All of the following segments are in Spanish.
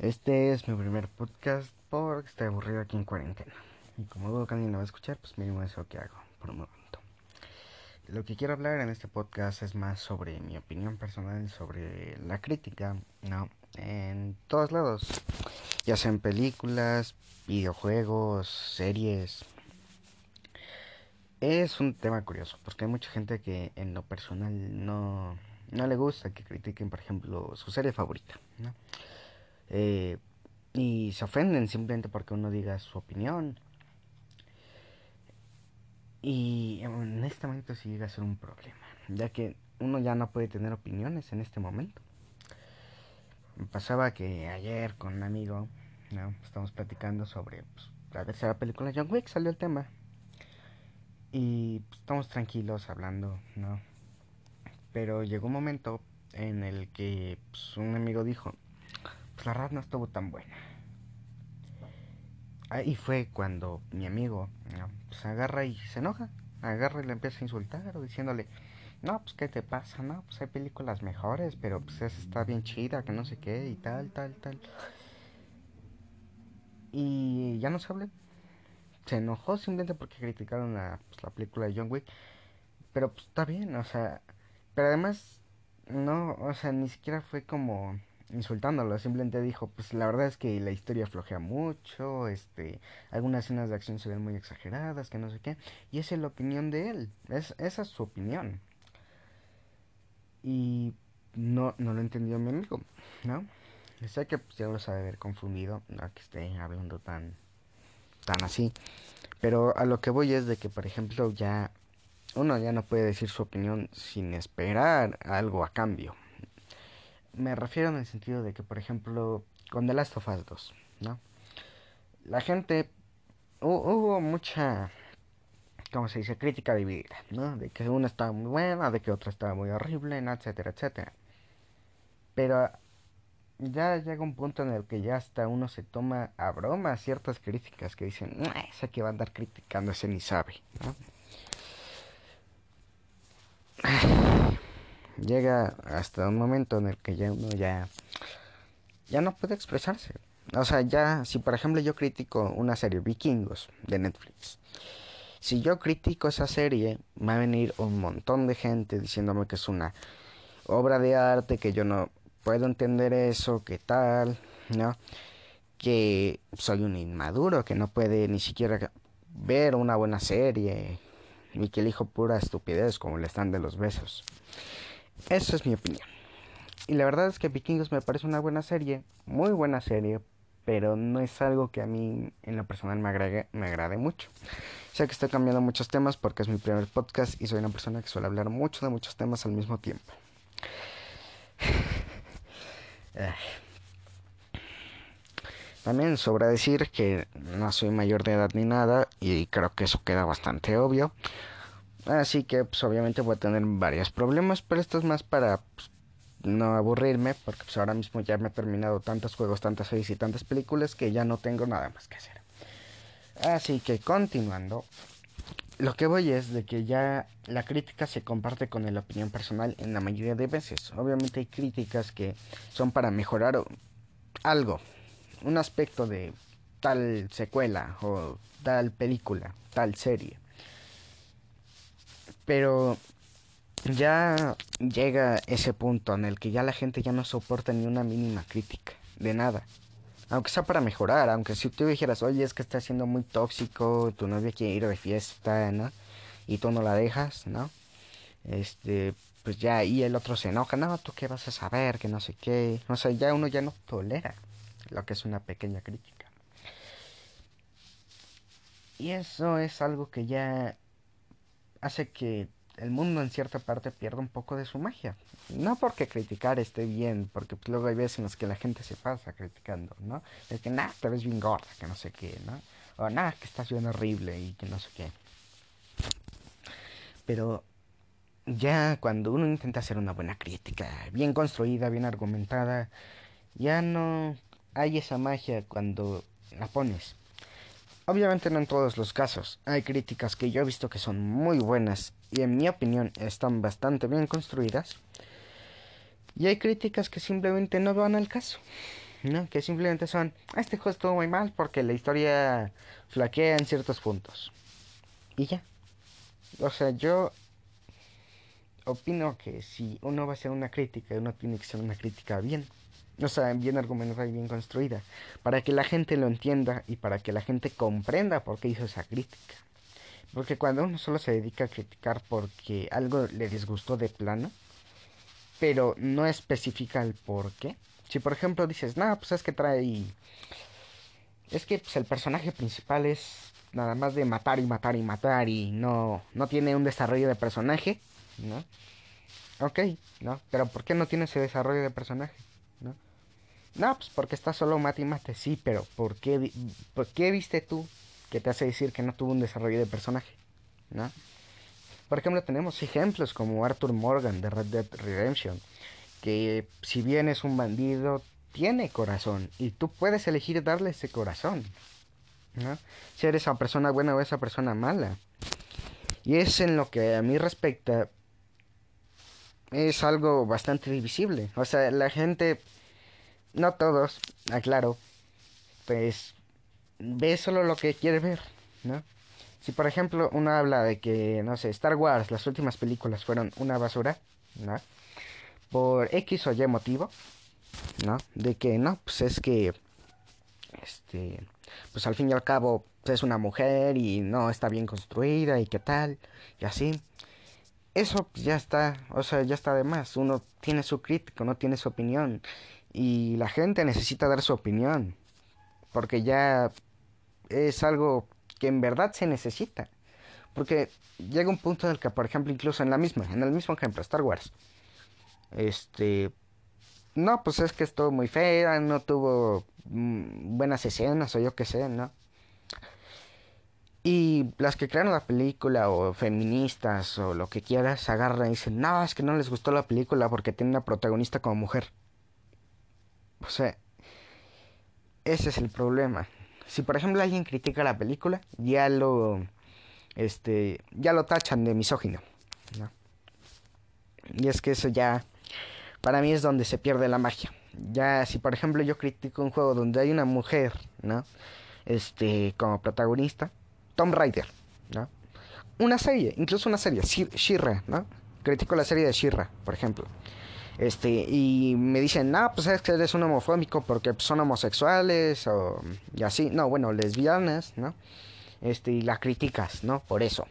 Este es mi primer podcast porque estoy aburrido aquí en cuarentena. Y como dudo que alguien lo va a escuchar, pues mínimo eso que hago por un momento. Lo que quiero hablar en este podcast es más sobre mi opinión personal sobre la crítica, ¿no? En todos lados. Ya sean películas, videojuegos, series. Es un tema curioso porque hay mucha gente que en lo personal no, no le gusta que critiquen, por ejemplo, su serie favorita, ¿no? Eh, y se ofenden simplemente porque uno diga su opinión. Y honestamente sí llega a ser un problema, ya que uno ya no puede tener opiniones en este momento. Me pasaba que ayer con un amigo, ¿no? Estamos platicando sobre pues, la tercera película John Wick, salió el tema. Y pues, estamos tranquilos hablando, ¿no? Pero llegó un momento en el que pues, un amigo dijo, la verdad no estuvo tan buena. Ahí fue cuando mi amigo ¿no? pues agarra y se enoja, agarra y le empieza a insultar o diciéndole, no, pues qué te pasa, no, pues hay películas mejores, pero pues esa está bien chida, que no sé qué y tal, tal, tal. Y ya no se hablé. Se enojó simplemente porque criticaron la, pues, la película de John Wick. Pero pues está bien, o sea, pero además no, o sea, ni siquiera fue como insultándolo, simplemente dijo, pues la verdad es que la historia flojea mucho, este, algunas escenas de acción se ven muy exageradas, que no sé qué, y esa es la opinión de él, es, esa es su opinión. Y no, no lo entendió mi amigo, ¿no? Sé que pues, ya lo sabe haber confundido, no que esté hablando tan, tan así, pero a lo que voy es de que, por ejemplo, ya uno ya no puede decir su opinión sin esperar algo a cambio, me refiero en el sentido de que, por ejemplo, con The Last of Us 2, ¿no? La gente, hubo mucha, ¿cómo se dice? Crítica dividida, ¿no? De que una estaba muy buena, de que otra estaba muy horrible, etcétera, etcétera. Pero ya llega un punto en el que ya hasta uno se toma a broma ciertas críticas que dicen, ese que va a andar criticando, ese ni sabe, ¿no? Llega hasta un momento en el que ya uno ya ya no puede expresarse. O sea, ya si por ejemplo yo critico una serie Vikingos de Netflix. Si yo critico esa serie, va a venir un montón de gente diciéndome que es una obra de arte, que yo no puedo entender eso, que tal, ¿no? Que soy un inmaduro, que no puede ni siquiera ver una buena serie, y que elijo pura estupidez como le están de los besos. Esa es mi opinión. Y la verdad es que Vikingos me parece una buena serie, muy buena serie, pero no es algo que a mí en lo personal me, agregue, me agrade mucho. Sé que estoy cambiando muchos temas porque es mi primer podcast y soy una persona que suele hablar mucho de muchos temas al mismo tiempo. También sobra decir que no soy mayor de edad ni nada y creo que eso queda bastante obvio. Así que pues obviamente voy a tener varios problemas, pero esto es más para pues, no aburrirme, porque pues ahora mismo ya me he terminado tantos juegos, tantas series y tantas películas que ya no tengo nada más que hacer. Así que continuando, lo que voy es de que ya la crítica se comparte con la opinión personal en la mayoría de veces. Obviamente hay críticas que son para mejorar algo, un aspecto de tal secuela o tal película, tal serie. Pero ya llega ese punto en el que ya la gente ya no soporta ni una mínima crítica, de nada. Aunque sea para mejorar, aunque si tú dijeras, oye, es que está siendo muy tóxico, tu novia quiere ir de fiesta, ¿no? Y tú no la dejas, ¿no? Este, pues ya, y el otro se enoja, no, tú qué vas a saber, que no sé qué. O sea, ya uno ya no tolera lo que es una pequeña crítica. Y eso es algo que ya hace que el mundo en cierta parte pierda un poco de su magia. No porque criticar esté bien, porque pues, luego hay veces en las que la gente se pasa criticando, ¿no? Es que, nada, te ves bien gorda, que no sé qué, ¿no? O nada, que estás bien horrible y que no sé qué. Pero ya cuando uno intenta hacer una buena crítica, bien construida, bien argumentada, ya no hay esa magia cuando la pones. Obviamente no en todos los casos. Hay críticas que yo he visto que son muy buenas y en mi opinión están bastante bien construidas. Y hay críticas que simplemente no van al caso. ¿no? Que simplemente son, este juego estuvo muy mal porque la historia flaquea en ciertos puntos. Y ya. O sea, yo opino que si uno va a hacer una crítica, uno tiene que hacer una crítica bien. O sea, bien argumentada y bien construida. Para que la gente lo entienda y para que la gente comprenda por qué hizo esa crítica. Porque cuando uno solo se dedica a criticar porque algo le disgustó de plano, pero no especifica el por qué. Si por ejemplo dices, no, pues es que trae... Es que pues, el personaje principal es nada más de matar y matar y matar y no, no tiene un desarrollo de personaje, ¿no? Ok, ¿no? Pero ¿por qué no tiene ese desarrollo de personaje? ¿No? Pues porque está solo mate y mate, sí, pero ¿por qué, ¿por qué viste tú que te hace decir que no tuvo un desarrollo de personaje? ¿No? Por ejemplo, tenemos ejemplos como Arthur Morgan de Red Dead Redemption, que si bien es un bandido, tiene corazón y tú puedes elegir darle ese corazón. ¿no? Si eres esa persona buena o esa persona mala. Y es en lo que a mí respecta, es algo bastante divisible. O sea, la gente, no todos, aclaro, pues ve solo lo que quiere ver, ¿no? Si por ejemplo uno habla de que, no sé, Star Wars, las últimas películas fueron una basura, ¿no? Por X o Y motivo, ¿no? De que no, pues es que, este, pues al fin y al cabo pues, es una mujer y no está bien construida y qué tal, y así. Eso pues, ya está, o sea, ya está de más. Uno tiene su crítico, no tiene su opinión. Y la gente necesita dar su opinión. Porque ya es algo que en verdad se necesita. Porque llega un punto en el que, por ejemplo, incluso en la misma, en el mismo ejemplo, Star Wars. Este. No, pues es que estuvo muy fea, no tuvo mm, buenas escenas o yo qué sé, ¿no? Y las que crearon la película o feministas o lo que quieras agarran y dicen, no, es que no les gustó la película porque tiene una protagonista como mujer. O sea, ese es el problema si por ejemplo alguien critica la película, ya lo este ya lo tachan de misógino, ¿no? Y es que eso ya para mí es donde se pierde la magia. Ya si por ejemplo yo critico un juego donde hay una mujer, ¿no? Este como protagonista, Tom Raider, ¿no? Una serie, incluso una serie, Shira, ¿no? Critico la serie de Shira, por ejemplo. Este, y me dicen, no, pues es que eres un homofóbico porque son homosexuales o y así. No, bueno, lesbianas, ¿no? Este, y la criticas, ¿no? Por eso.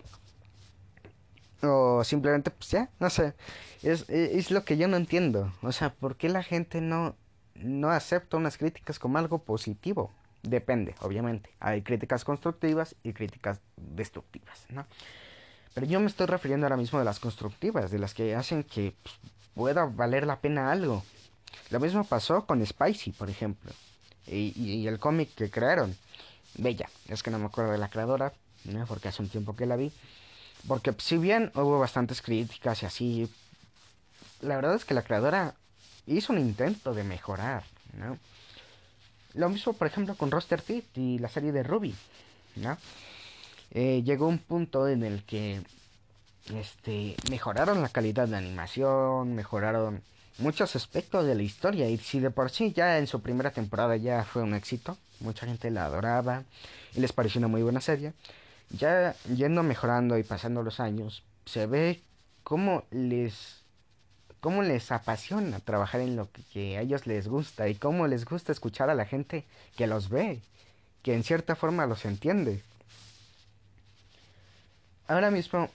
O simplemente, pues ya, no sé. Es, es lo que yo no entiendo. O sea, ¿por qué la gente no, no acepta unas críticas como algo positivo? Depende, obviamente. Hay críticas constructivas y críticas destructivas, ¿no? Pero yo me estoy refiriendo ahora mismo de las constructivas, de las que hacen que pues, pueda valer la pena algo. Lo mismo pasó con Spicy, por ejemplo. Y, el cómic que crearon. Bella, es que no me acuerdo de la creadora, porque hace un tiempo que la vi. Porque si bien hubo bastantes críticas y así, la verdad es que la creadora hizo un intento de mejorar, ¿no? Lo mismo, por ejemplo, con Roster Teeth y la serie de Ruby, ¿no? Eh, llegó un punto en el que este, mejoraron la calidad de animación, mejoraron muchos aspectos de la historia. Y si de por sí ya en su primera temporada ya fue un éxito, mucha gente la adoraba y les pareció una muy buena serie, ya yendo mejorando y pasando los años, se ve cómo les cómo les apasiona trabajar en lo que, que, a ellos les gusta y cómo les gusta escuchar a la gente que los ve, que en cierta forma los entiende. Ahora mismo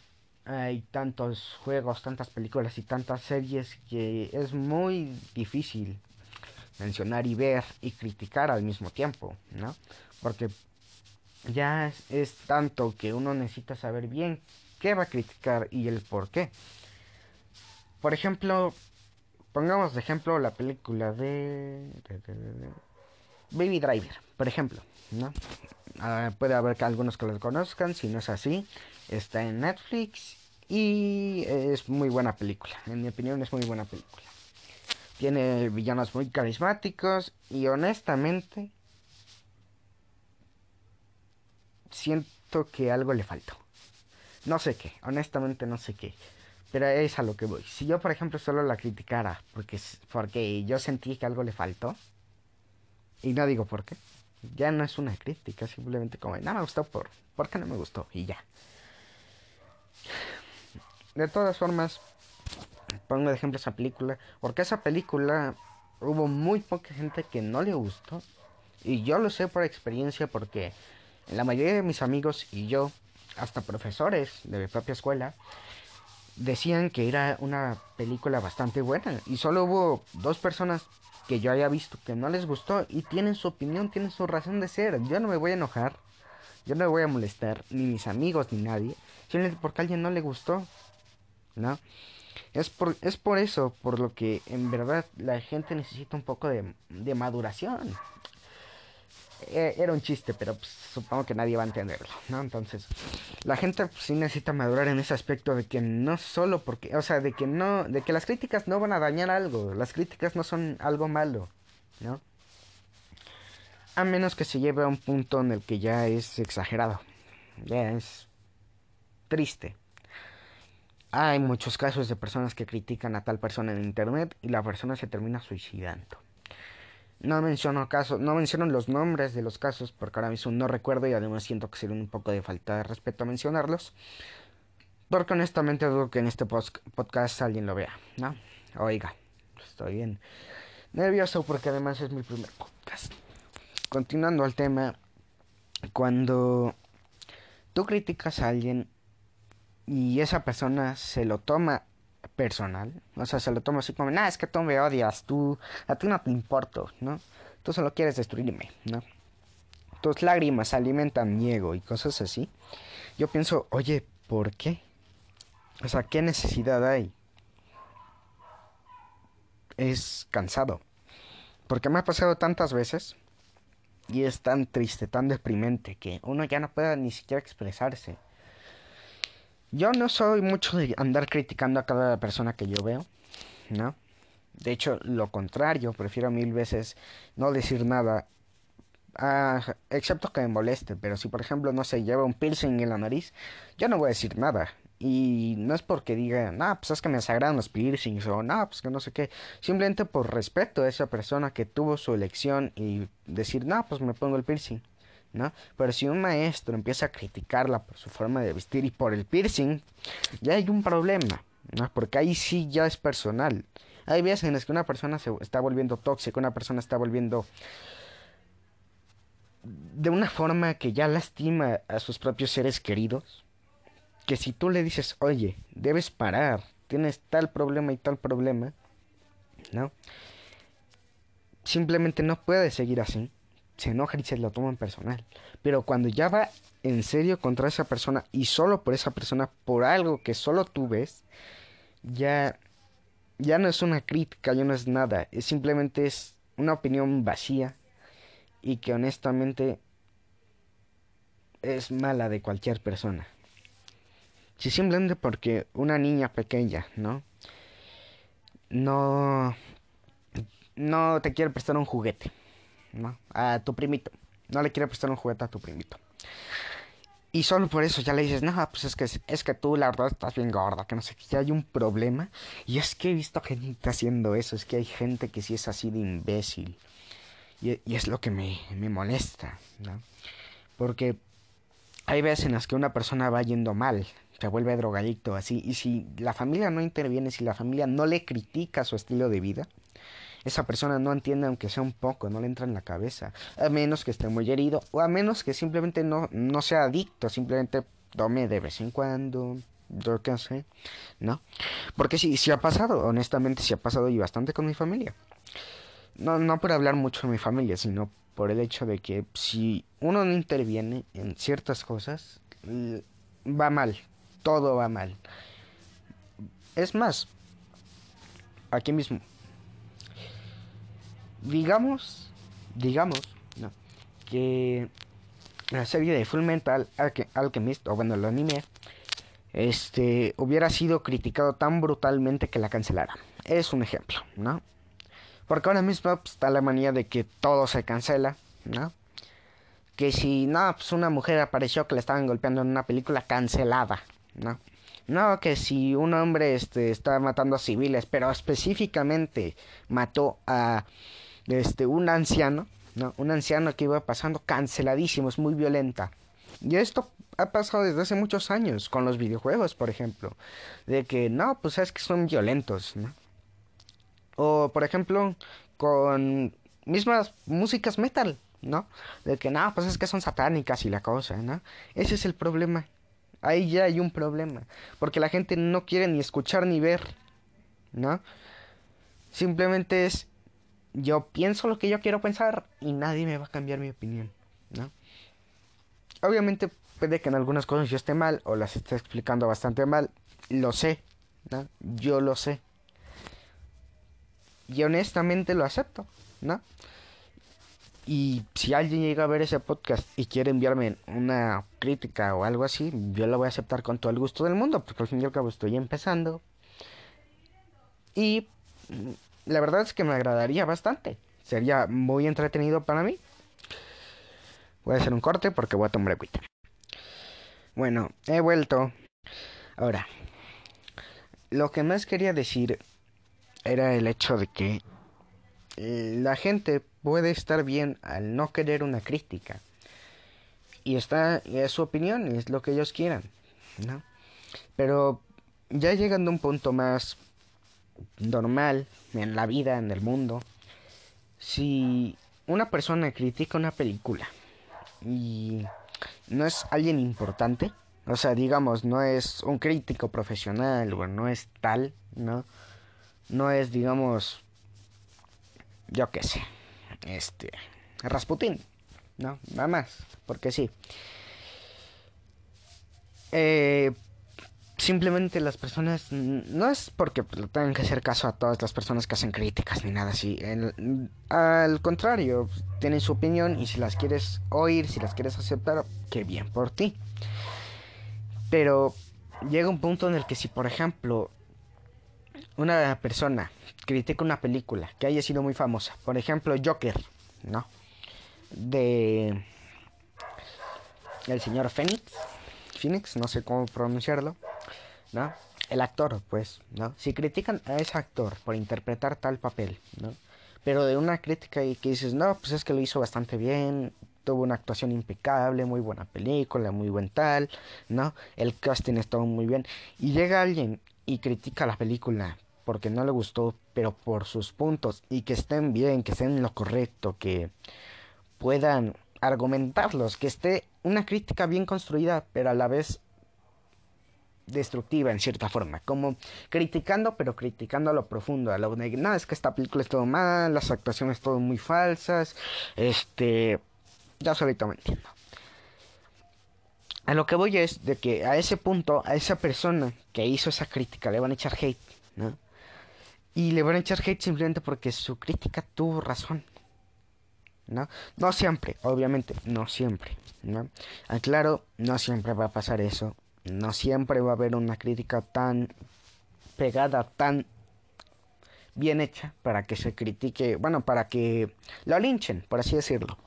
hay tantos juegos, tantas películas y tantas series que es muy difícil mencionar y ver y criticar al mismo tiempo, ¿no? Porque ya es, tanto que uno necesita saber bien qué va a criticar y el por qué. Por ejemplo, pongamos de ejemplo la película de, Baby Driver, por ejemplo, ¿no? Puede haber que algunos que lo conozcan, si no es así, Está en Netflix y es muy buena película. En mi opinión es muy buena película. Tiene villanos muy carismáticos y honestamente siento que algo le faltó. No sé qué, honestamente no sé qué. Pero es a lo que voy. Si yo, por ejemplo, solo la criticara porque, porque yo sentí que algo le faltó, Y no digo por qué. Ya no es una crítica, simplemente como, no me gustó por, ¿por qué no me gustó? Y ya. De todas formas, pongo de ejemplo esa película, porque esa película hubo muy poca gente que no le gustó. Y yo lo sé por experiencia porque la mayoría de mis amigos y yo, hasta profesores de mi propia escuela, decían que era una película bastante buena. Y solo hubo dos personas que yo haya visto que no les gustó y tienen su opinión, tienen su razón de ser. Yo no me voy a enojar, yo no me voy a molestar, ni mis amigos, ni nadie, simplemente porque a alguien no le gustó. ¿No? Es por, es por eso, por lo que en verdad la gente necesita un poco de, de maduración. Eh, era un chiste, pero pues, supongo que nadie va a entenderlo, ¿no? Entonces, la gente pues, sí necesita madurar en ese aspecto de que no solo porque, o sea, de que no, de que las críticas no van a dañar algo, las críticas no son algo malo, ¿no? A menos que se lleve a un punto en el que ya es exagerado, ya es triste. Hay muchos casos de personas que critican a tal persona en internet y la persona se termina suicidando. No menciono casos, no menciono los nombres de los casos porque ahora mismo no recuerdo y además siento que sería un poco de falta de respeto mencionarlos. Porque honestamente dudo que en este podcast alguien lo vea, ¿no? Oiga, estoy bien nervioso porque además es mi primer podcast. Continuando al tema, cuando tú criticas a alguien y esa persona se lo toma personal. O sea, se lo toma así como, nah, es que tú me odias, tú, a ti no te importo, ¿no? Tú solo quieres destruirme, ¿no? Tus lágrimas alimentan mi ego y cosas así. Yo pienso, oye, ¿por qué? O sea, ¿qué necesidad hay? Es cansado. Porque me ha pasado tantas veces y es tan triste, tan deprimente que uno ya no puede ni siquiera expresarse. Yo no soy mucho de andar criticando a cada persona que yo veo, ¿no? De hecho, lo contrario, prefiero mil veces no decir nada, ah, excepto que me moleste, pero si por ejemplo, no se lleva un piercing en la nariz, yo no voy a decir nada. Y no es porque diga, no, pues es que me desagradan los piercings o no, pues que no sé qué. Simplemente por respeto a esa persona que tuvo su elección y decir, no, pues me pongo el piercing. Pero si un maestro empieza a criticarla por su forma de vestir y por el piercing, ya hay un problema, ¿no? Porque ahí sí ya es personal. Hay veces en las que una persona se está volviendo tóxica, una persona está volviendo de una forma que ya lastima a sus propios seres queridos, que si tú le dices, oye, debes parar, tienes tal problema y tal problema, ¿no? Simplemente no puedes seguir así se enoja y se lo toma en personal. Pero cuando ya va en serio contra esa persona y solo por esa persona, por algo que solo tú ves, ya, ya no es una crítica, ya no es nada. Simplemente es una opinión vacía y que honestamente es mala de cualquier persona. Si simplemente porque una niña pequeña, ¿no? No, no te quiere prestar un juguete ¿no? A tu primito. No le quiere prestar un juguete a tu primito. Y solo por eso ya le dices, no, pues es que, es que tú la verdad estás bien gorda, que no sé, que ya hay un problema. Y es que he visto gente haciendo eso, es que hay gente que sí es así de imbécil. Y, es lo que me, me molesta, ¿no? Porque hay veces en las que una persona va yendo mal, se vuelve drogadicto, así, y si la familia no interviene, si la familia no le critica su estilo de vida, esa persona no entiende aunque sea un poco, no le entra en la cabeza, a menos que esté muy herido o a menos que simplemente no, no sea adicto, simplemente tome de vez en cuando, yo qué sé, ¿no? Porque sí, sí ha pasado, honestamente sí ha pasado y bastante con mi familia. No, no por hablar mucho de mi familia, sino por el hecho de que si uno no interviene en ciertas cosas, va mal, todo va mal. Es más, aquí mismo, digamos, digamos, no, que la serie de Full Metal Alchemist, o bueno, el anime, este, hubiera sido criticado tan brutalmente que la cancelara. Es un ejemplo, ¿no? Porque ahora mismo pues, está la manía de que todo se cancela, ¿no? Que si, no, pues una mujer apareció que le estaban golpeando en una película cancelada, ¿no? No, que si un hombre este, está matando a civiles, pero específicamente mató a este, un anciano, ¿no? Un anciano que iba pasando canceladísimo, es muy violenta. Y esto ha pasado desde hace muchos años con los videojuegos, por ejemplo. De que no, pues es que son violentos, ¿no? O por ejemplo, con mismas músicas metal, ¿no? De que no, pues es que son satánicas y la cosa, ¿no? Ese es el problema. Ahí ya hay un problema. Porque la gente no quiere ni escuchar ni ver, ¿no? Simplemente es yo pienso lo que yo quiero pensar y nadie me va a cambiar mi opinión, ¿no? Obviamente puede que en algunas cosas yo esté mal o las esté explicando bastante mal, lo sé, ¿no? Yo lo sé. Y honestamente lo acepto, ¿no? Y si alguien llega a ver ese podcast y quiere enviarme una crítica o algo así, yo la voy a aceptar con todo el gusto del mundo, porque al fin y al cabo estoy empezando. Y la verdad es que me agradaría bastante. Sería muy entretenido para mí. Voy a hacer un corte porque voy a tomar agüita. Bueno, he vuelto. Ahora, lo que más quería decir era el hecho de que eh, la gente puede estar bien al no querer una crítica. Y está, es su opinión, es lo que ellos quieran, ¿no? Pero ya llegando a un punto más normal en la vida, en el mundo, si una persona critica una película y no es alguien importante, o sea, digamos, no es un crítico profesional o no es tal, ¿no? No es, digamos, yo qué sé, este, Rasputín, ¿no? Nada más, porque sí. Eh, simplemente las personas no es porque tengan que hacer caso a todas las personas que hacen críticas ni nada así. Al contrario tienen su opinión y si las quieres oír si las quieres aceptar qué bien por ti. Pero llega un punto en el que si por ejemplo una persona critica una película que haya sido muy famosa por ejemplo Joker no de el señor Phoenix Phoenix no sé cómo pronunciarlo ¿no? El actor, pues, ¿no? Si critican a ese actor por interpretar tal papel, ¿no? Pero de una crítica y que dices, no, pues es que lo hizo bastante bien, tuvo una actuación impecable, muy buena película, muy buen tal, ¿no? El casting estuvo muy bien. Y llega alguien y critica la película porque no le gustó, pero por sus puntos y que estén bien, que estén en lo correcto, que puedan argumentarlos, que esté una crítica bien construida, pero a la vez destructiva en cierta forma, como criticando, pero criticando a lo profundo, a lo de, no, es que esta película es todo mal, las actuaciones todo muy falsas, este, ya solito me entiendo. A lo que voy es de que a ese punto, a esa persona que hizo esa crítica le van a echar hate, ¿no? Y le van a echar hate simplemente porque su crítica tuvo razón. ¿No? No siempre, obviamente, no siempre, ¿no? Aclaro, no siempre va a pasar eso no siempre va a haber una crítica tan pegada, tan bien hecha para que se critique, bueno, para que lo linchen, por así decirlo.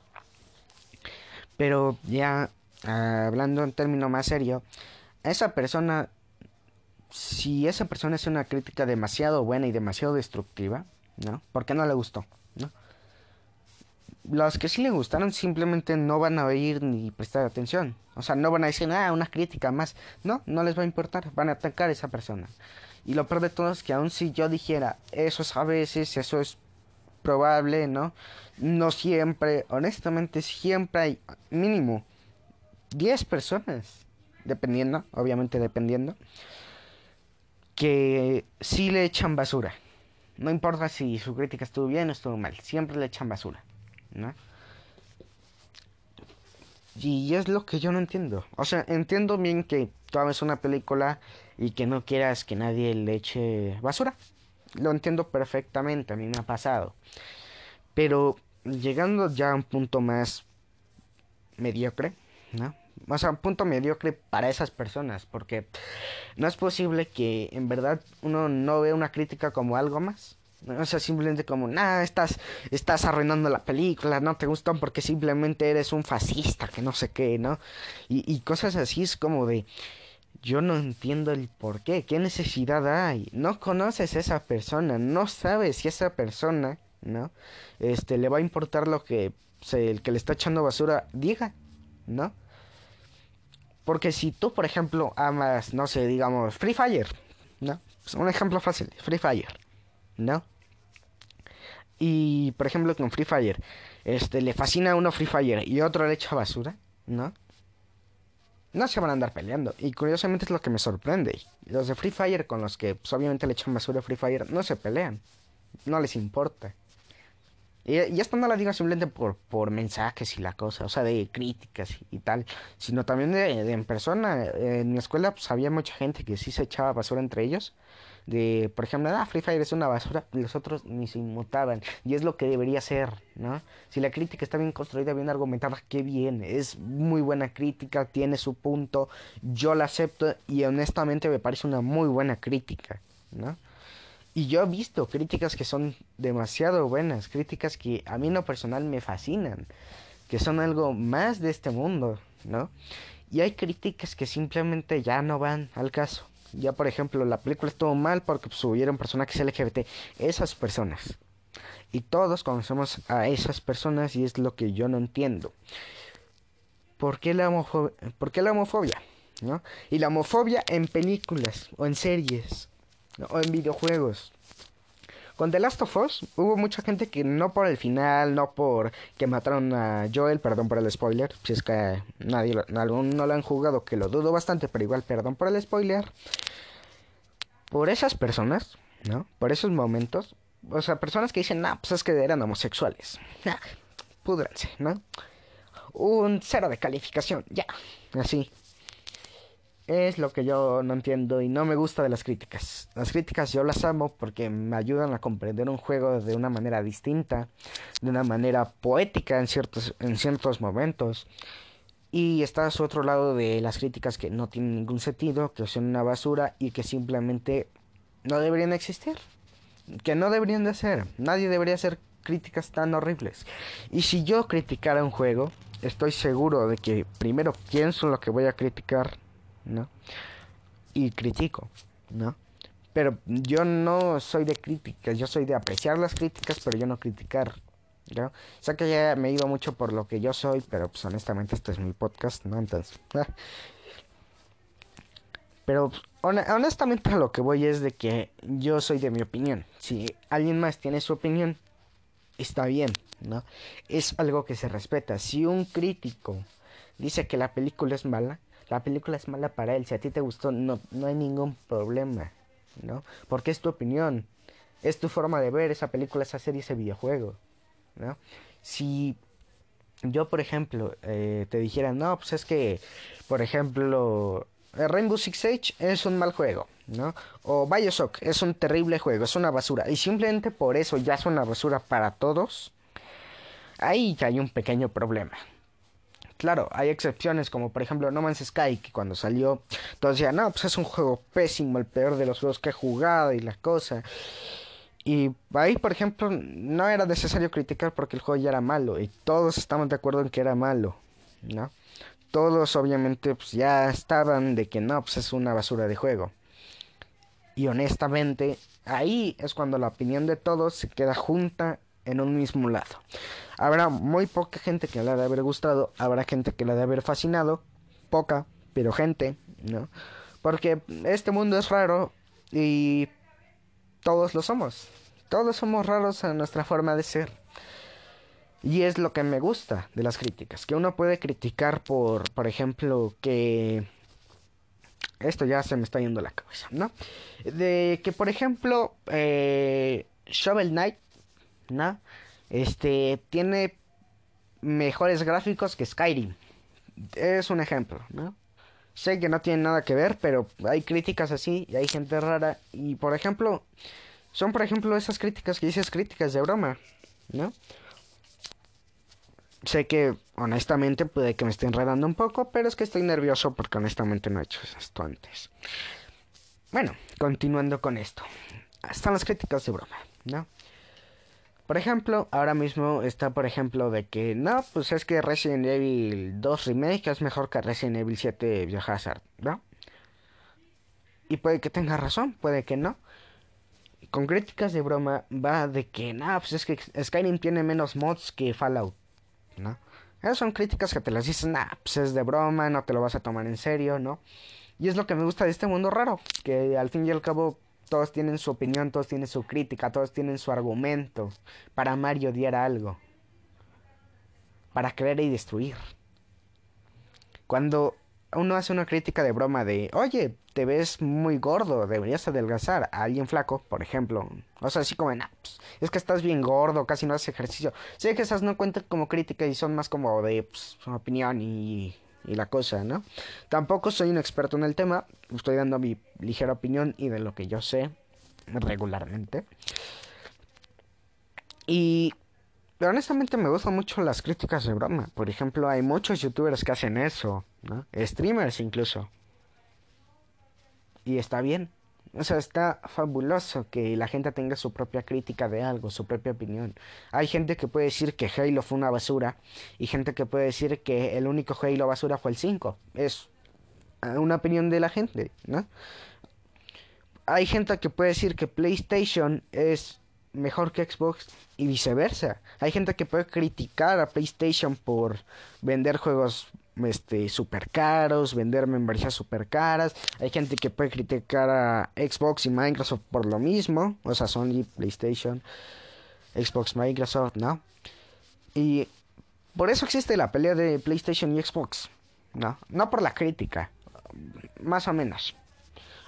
Pero ya hablando en términos más serio, esa persona, si esa persona es una crítica demasiado buena y demasiado destructiva, ¿no? ¿Por qué no le gustó? Los que sí le gustaron simplemente no van a oír ni prestar atención. O sea, no van a decir, ah, una crítica más. No, no les va a importar. Van a atacar a esa persona. Y lo peor de todo es que aun si yo dijera, eso es a veces, eso es probable, ¿no? No siempre, honestamente, siempre hay mínimo 10 personas, dependiendo, obviamente dependiendo, que sí le echan basura. No importa si su crítica estuvo bien o estuvo mal, siempre le echan basura. ¿No? Y es lo que yo no entiendo. O sea, entiendo bien que tú hagas una película y que no quieras que nadie le eche basura. Lo entiendo perfectamente, a mí me ha pasado. Pero llegando ya a un punto más mediocre, ¿no? O sea, un punto mediocre para esas personas, porque no es posible que en verdad uno no vea una crítica como algo más. O sea, simplemente como, nada, estás, estás arruinando la película, no te gustan porque simplemente eres un fascista, que no sé qué, ¿no? Y, y cosas así es como de, yo no entiendo el por qué, qué necesidad hay. No conoces a esa persona, no sabes si esa persona, ¿no? Este, le va a importar lo que el que le está echando basura diga, ¿no? Porque si tú, por ejemplo, amas, no sé, digamos, Free Fire, ¿no? Pues, un ejemplo fácil, Free Fire, ¿no? Y, por ejemplo, con Free Fire, este, le fascina a uno Free Fire y otro le echa basura, ¿no? No se van a andar peleando. Y curiosamente es lo que me sorprende. Los de Free Fire con los que pues, obviamente le echan basura a Free Fire no se pelean. No les importa. Y, esto no lo digo simplemente por, por mensajes y la cosa, o sea, de críticas y, tal, sino también de, en persona. En mi escuela pues, había mucha gente que sí se echaba basura entre ellos. De, por ejemplo, ah, Free Fire es una basura, los otros ni se inmutaban. Y es lo que debería ser, ¿no? Si la crítica está bien construida, bien argumentada, qué bien. Es muy buena crítica, tiene su punto, yo la acepto y honestamente me parece una muy buena crítica, ¿no? Y yo he visto críticas que son demasiado buenas, críticas que a mí en lo personal me fascinan, que son algo más de este mundo, ¿no? Y hay críticas que simplemente ya no van al caso. Ya por ejemplo, la película estuvo mal porque subieron personajes LGBT. Esas personas. Y todos conocemos a esas personas y es lo que yo no entiendo. ¿Por qué la, homofobia? ¿Por qué la homofobia? ¿No? Y la homofobia en películas o en series o en videojuegos. Con The Last of Us hubo mucha gente que no por el final, no por que mataron a Joel, perdón por el spoiler, si es que nadie no lo han jugado, que lo dudo bastante, pero igual perdón por el spoiler. Por esas personas, ¿no? Por esos momentos, o sea, personas que dicen, nah, pues es que eran homosexuales. Nah, púdranse, ¿no? Un cero de calificación, ya, así es lo que yo no entiendo y no me gusta de las críticas. Las críticas yo las amo porque me ayudan a comprender un juego de una manera distinta, de una manera poética en ciertos, en ciertos momentos. Y está su otro lado de las críticas que no tienen ningún sentido, que son una basura y que simplemente no deberían existir. Que no deberían de ser. Nadie debería hacer críticas tan horribles. Y si yo criticara un juego, estoy seguro de que primero pienso lo que voy a criticar ¿no? Y critico, ¿no? Pero yo no soy de críticas, yo soy de apreciar las críticas, pero yo no criticar, ¿no? Sé que ya me iba mucho por lo que yo soy, pero pues honestamente este es mi podcast, ¿no? Entonces... Pero honestamente a lo que voy es de que yo soy de mi opinión. Si alguien más tiene su opinión, está bien, ¿no? Es algo que se respeta. Si un crítico dice que la película es mala, la película es mala para él. Si a ti te gustó, no, no hay ningún problema, ¿no? Porque es tu opinión, es tu forma de ver esa película, esa serie, ese videojuego, ¿no? Si yo, por ejemplo, eh, te dijera, no, pues es que, por ejemplo, Rainbow Six Siege es un mal juego, ¿no? O Bioshock es un terrible juego, es una basura. Y simplemente por eso ya es una basura para todos. Ahí hay un pequeño problema, Claro, hay excepciones como por ejemplo No Man's Sky, que cuando salió todos decían, no, pues es un juego pésimo, el peor de los juegos que he jugado y la cosa. Y ahí, por ejemplo, no era necesario criticar porque el juego ya era malo y todos estamos de acuerdo en que era malo, ¿no? Todos obviamente pues ya estaban de que no, pues es una basura de juego. Y honestamente, ahí es cuando la opinión de todos se queda junta en un mismo lado. Habrá muy poca gente que la de haber gustado, habrá gente que la de haber fascinado, poca, pero gente, ¿no? Porque este mundo es raro y todos lo somos. Todos somos raros en nuestra forma de ser. Y es lo que me gusta de las críticas, que uno puede criticar por, por ejemplo, que esto ya se me está yendo la cabeza, ¿no? De que, por ejemplo, eh, Shovel Knight ¿no? Este tiene mejores gráficos que Skyrim. Es un ejemplo, ¿no? Sé que no tiene nada que ver, pero hay críticas así y hay gente rara. Y por ejemplo, son por ejemplo esas críticas que dices críticas de broma, ¿no? Sé que honestamente puede que me esté enredando un poco, pero es que estoy nervioso porque honestamente no he hecho esto antes. Bueno, continuando con esto. Están las críticas de broma, ¿no? Por ejemplo, ahora mismo está, por ejemplo, de que no, pues es que Resident Evil 2 Remake es mejor que Resident Evil 7 Biohazard, ¿no? Y puede que tenga razón, puede que no. Con críticas de broma va de que, no, pues es que Skyrim tiene menos mods que Fallout. ¿no? Esas son críticas que te las dicen, ah, pues es de broma, no te lo vas a tomar en serio, ¿no? Y es lo que me gusta de este mundo raro, que al fin y al cabo todos tienen su opinión, todos tienen su crítica, todos tienen su argumento para amar y odiar algo, para creer y destruir. Cuando uno hace una crítica de broma de, oye, te ves muy gordo, deberías adelgazar a alguien flaco, por ejemplo. O sea, así como, nah, pues, es que estás bien gordo, casi no haces ejercicio. Sé que esas no cuentan como crítica y son más como de pues, opinión y, y la cosa, ¿no? Tampoco soy un experto en el tema, estoy dando mi ligera opinión y de lo que yo sé regularmente. Y pero honestamente me gustan mucho las críticas de broma. Por ejemplo, hay muchos youtubers que hacen eso. Streamers incluso. Y está bien. O sea, está fabuloso que la gente tenga su propia crítica de algo, su propia opinión. Hay gente que puede decir que Halo fue una basura y gente que puede decir que el único Halo basura fue el 5. Es una opinión de la gente, ¿no? Hay gente que puede decir que PlayStation es mejor que Xbox y viceversa. Hay gente que puede criticar a PlayStation por vender juegos este super caros, vender membresías super caras. Hay gente que puede criticar a Xbox y Microsoft por lo mismo, o sea, Sony, PlayStation, Xbox, Microsoft, ¿no? Y por eso existe la pelea de PlayStation y Xbox, ¿no? No por la crítica, más o menos.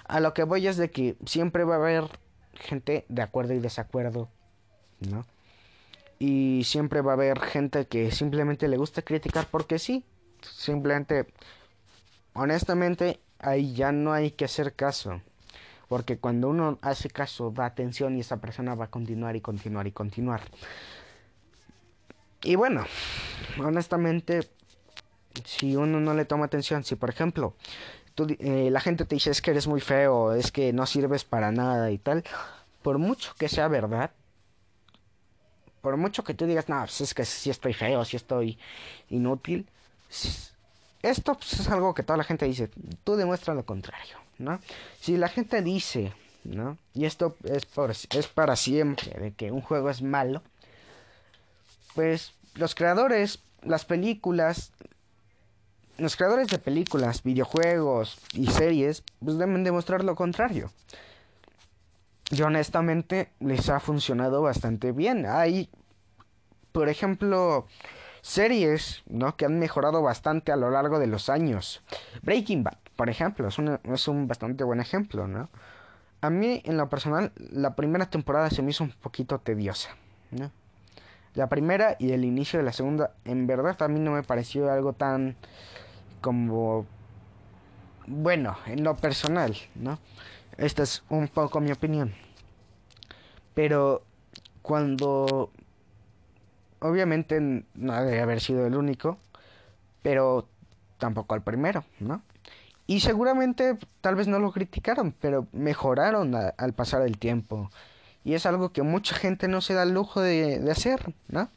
A lo que voy es de que siempre va a haber gente de acuerdo y desacuerdo, ¿no? Y siempre va a haber gente que simplemente le gusta criticar porque sí. Simplemente, honestamente, ahí ya no hay que hacer caso. Porque cuando uno hace caso, da atención y esa persona va a continuar y continuar y continuar. Y bueno, honestamente, si uno no le toma atención, si por ejemplo eh, la gente te dice es que eres muy feo, es que no sirves para nada y tal, por mucho que sea verdad, por mucho que tú digas, no, pues es que si estoy feo, si estoy inútil, esto pues, es algo que toda la gente dice, tú demuestras lo contrario, ¿no? Si la gente dice, ¿no? Y esto es, por, es para siempre, de que un juego es malo, pues los creadores, las películas, los creadores de películas, videojuegos y series pues deben demostrar lo contrario. Y honestamente les ha funcionado bastante bien. Hay, por ejemplo, series ¿no? que han mejorado bastante a lo largo de los años. Breaking Bad, por ejemplo, es, es un bastante buen ejemplo. ¿no? A mí, en lo personal, la primera temporada se me hizo un poquito tediosa. ¿no? La primera y el inicio de la segunda, en verdad, a mí no me pareció algo tan como bueno, en lo personal, ¿no? Esta es un poco mi opinión. Pero cuando obviamente no debe haber sido el único, pero tampoco el primero, ¿no? Y seguramente tal vez no lo criticaron, pero mejoraron al pasar el tiempo. Y es algo que mucha gente no se da el lujo de, hacer, ¿no?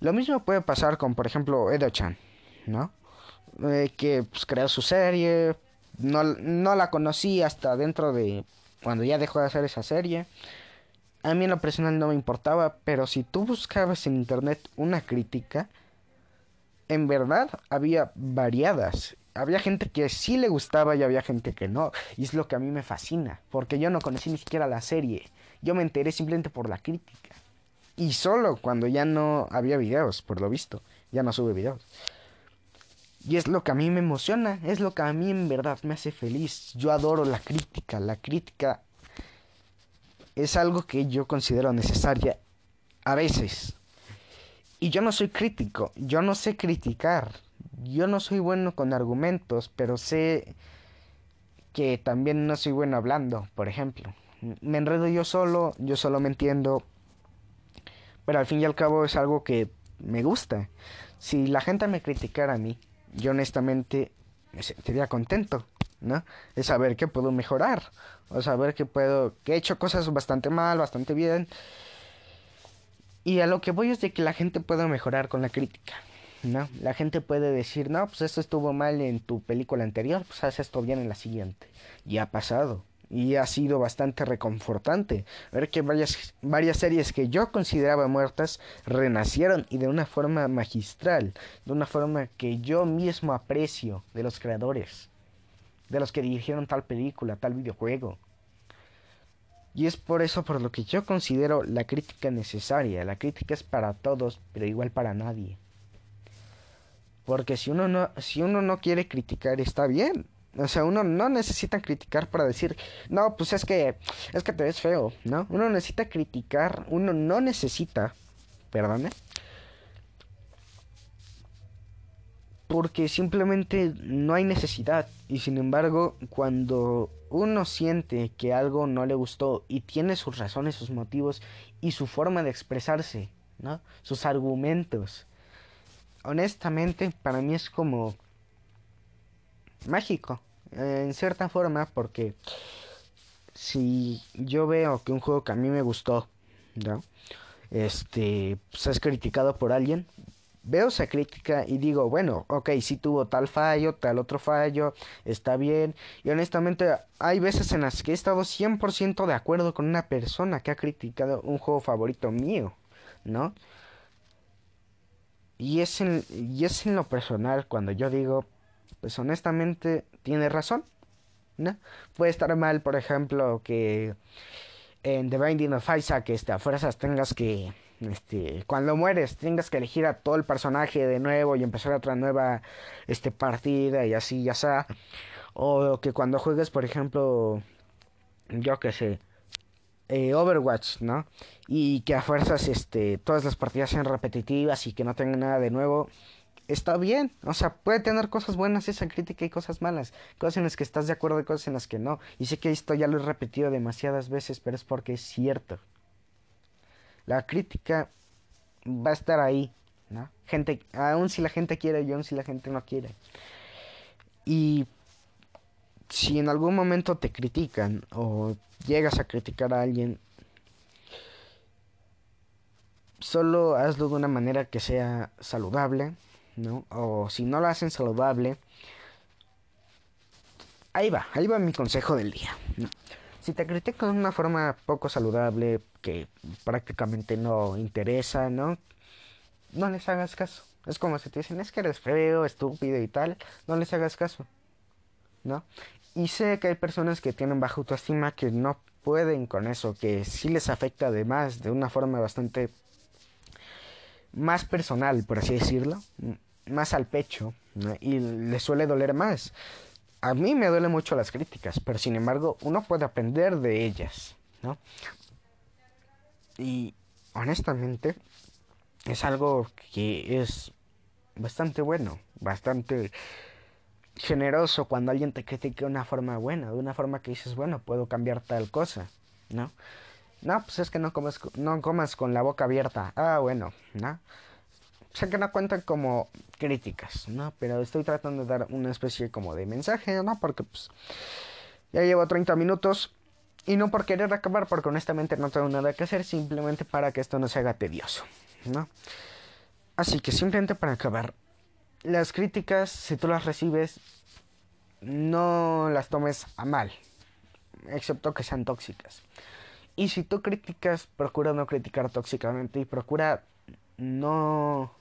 Lo mismo puede pasar con, por ejemplo, Edo-chan, ¿no? Eh, que pues, creó su serie. No, no la conocí hasta dentro de cuando ya dejó de hacer esa serie. A mí en lo personal no me importaba, pero si tú buscabas en internet una crítica, en verdad había variadas. Había gente que sí le gustaba y había gente que no. Y es lo que a mí me fascina, porque yo no conocí ni siquiera la serie. Yo me enteré simplemente por la crítica. Y solo cuando ya no había videos, por lo visto. Ya no sube videos. Y es lo que a mí me emociona, es lo que a mí en verdad me hace feliz. Yo adoro la crítica, la crítica es algo que yo considero necesaria a veces. Y yo no soy crítico, yo no sé criticar, yo no soy bueno con argumentos, pero sé que también no soy bueno hablando, por ejemplo. Me enredo yo solo, yo solo me entiendo, pero al fin y al cabo es algo que me gusta. Si la gente me criticara a mí, yo honestamente me sentiría contento, ¿no? De saber que puedo mejorar, o saber que puedo, que he hecho cosas bastante mal, bastante bien. Y a lo que voy es de que la gente puede mejorar con la crítica, ¿no? La gente puede decir, no, pues esto estuvo mal en tu película anterior, pues haz esto bien en la siguiente. Y ha pasado. y ha sido bastante reconfortante ver que varias series que yo consideraba muertas renacieron y de una forma magistral, de una forma que yo mismo aprecio de los creadores, de los que dirigieron tal película, tal videojuego. Y es por eso por lo que yo considero la crítica necesaria. La crítica es para todos, pero igual para nadie. Porque si uno no, si uno no quiere criticar, está bien. O sea, uno no necesita criticar para decir, no, pues es que, es que te ves feo, ¿no? Uno necesita criticar, uno no necesita, perdone, porque simplemente no hay necesidad. Y sin embargo, cuando uno siente que algo no le gustó y tiene sus razones, sus motivos y su forma de expresarse, ¿no? Sus argumentos. Honestamente, para mí es como mágico, en cierta forma, porque si yo veo que un juego que a mí me gustó, ¿no? Este, pues es criticado por alguien, veo esa crítica y digo, bueno, ok, si tuvo tal fallo, tal otro fallo, está bien. Y honestamente, hay veces en las que he estado 100% de acuerdo con una persona que ha criticado un juego favorito mío, ¿no? Y es en, y es en lo personal cuando yo digo, pues honestamente tiene razón, ¿no? Puede estar mal, por ejemplo, que en The Binding of Isaac este, a fuerzas tengas que, este, cuando mueres, tengas que elegir a todo el personaje de nuevo y empezar otra nueva este, partida y así, ya sea. O que cuando juegues, por ejemplo, yo qué sé, eh, Overwatch, ¿no? Y que a fuerzas este, todas las partidas sean repetitivas y que no tengan nada de nuevo está bien. O sea, puede tener cosas buenas esa crítica y cosas malas. Cosas en las que estás de acuerdo y cosas en las que no. Y sé que esto ya lo he repetido demasiadas veces, pero es porque es cierto. La crítica va a estar ahí, ¿no? Gente, aun si la gente quiere y aun si la gente no quiere. Y si en algún momento te critican o llegas a criticar a alguien, solo hazlo de una manera que sea saludable, ¿no? O si no lo hacen saludable, ahí va, ahí va mi consejo del día. Si te critican de una forma poco saludable, que prácticamente no interesa, ¿no? No les hagas caso. Es como si te dicen, es que eres feo, estúpido y tal, no les hagas caso, ¿no? Y sé que hay personas que tienen baja autoestima que no pueden con eso, que sí les afecta además de una forma bastante más personal, por así decirlo, más al pecho y le suele doler más. A mí me duele mucho las críticas, pero sin embargo uno puede aprender de ellas, ¿no? Y honestamente es algo que es bastante bueno, bastante generoso cuando alguien te critica de una forma buena, de una forma que dices, bueno, puedo cambiar tal cosa, ¿no? No, pues es que no comas, no comas con la boca abierta. Ah, bueno, ¿no? Sé que no cuentan como críticas, ¿no? Pero estoy tratando de dar una especie como de mensaje, ¿no? Porque pues ya llevo 30 minutos y no por querer acabar, porque honestamente no tengo nada que hacer, simplemente para que esto no se haga tedioso, ¿no? Así que simplemente para acabar, las críticas, si tú las recibes, no las tomes a mal, excepto que sean tóxicas. Y si tú criticas, procura no criticar tóxicamente y procura no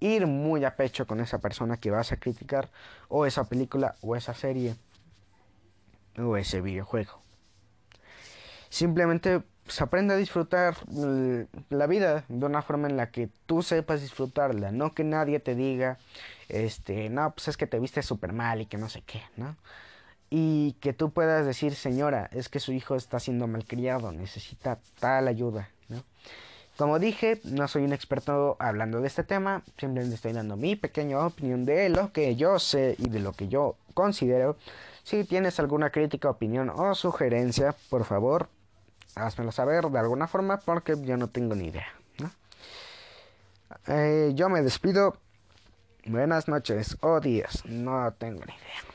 ir muy a pecho con esa persona que vas a criticar, o esa película, o esa serie, o ese videojuego. Simplemente pues, aprende a disfrutar la vida de una forma en la que tú sepas disfrutarla, no que nadie te diga, este, no, pues es que te viste súper mal y que no sé qué, ¿no? Y que tú puedas decir, señora, es que su hijo está siendo malcriado, necesita tal ayuda, ¿no? Como dije, no soy un experto hablando de este tema, simplemente estoy dando mi pequeña opinión de lo que yo sé y de lo que yo considero. Si tienes alguna crítica, opinión o sugerencia, por favor, házmelo saber de alguna forma porque yo no tengo ni idea. Eh, yo me despido. Buenas noches o días, no tengo ni idea.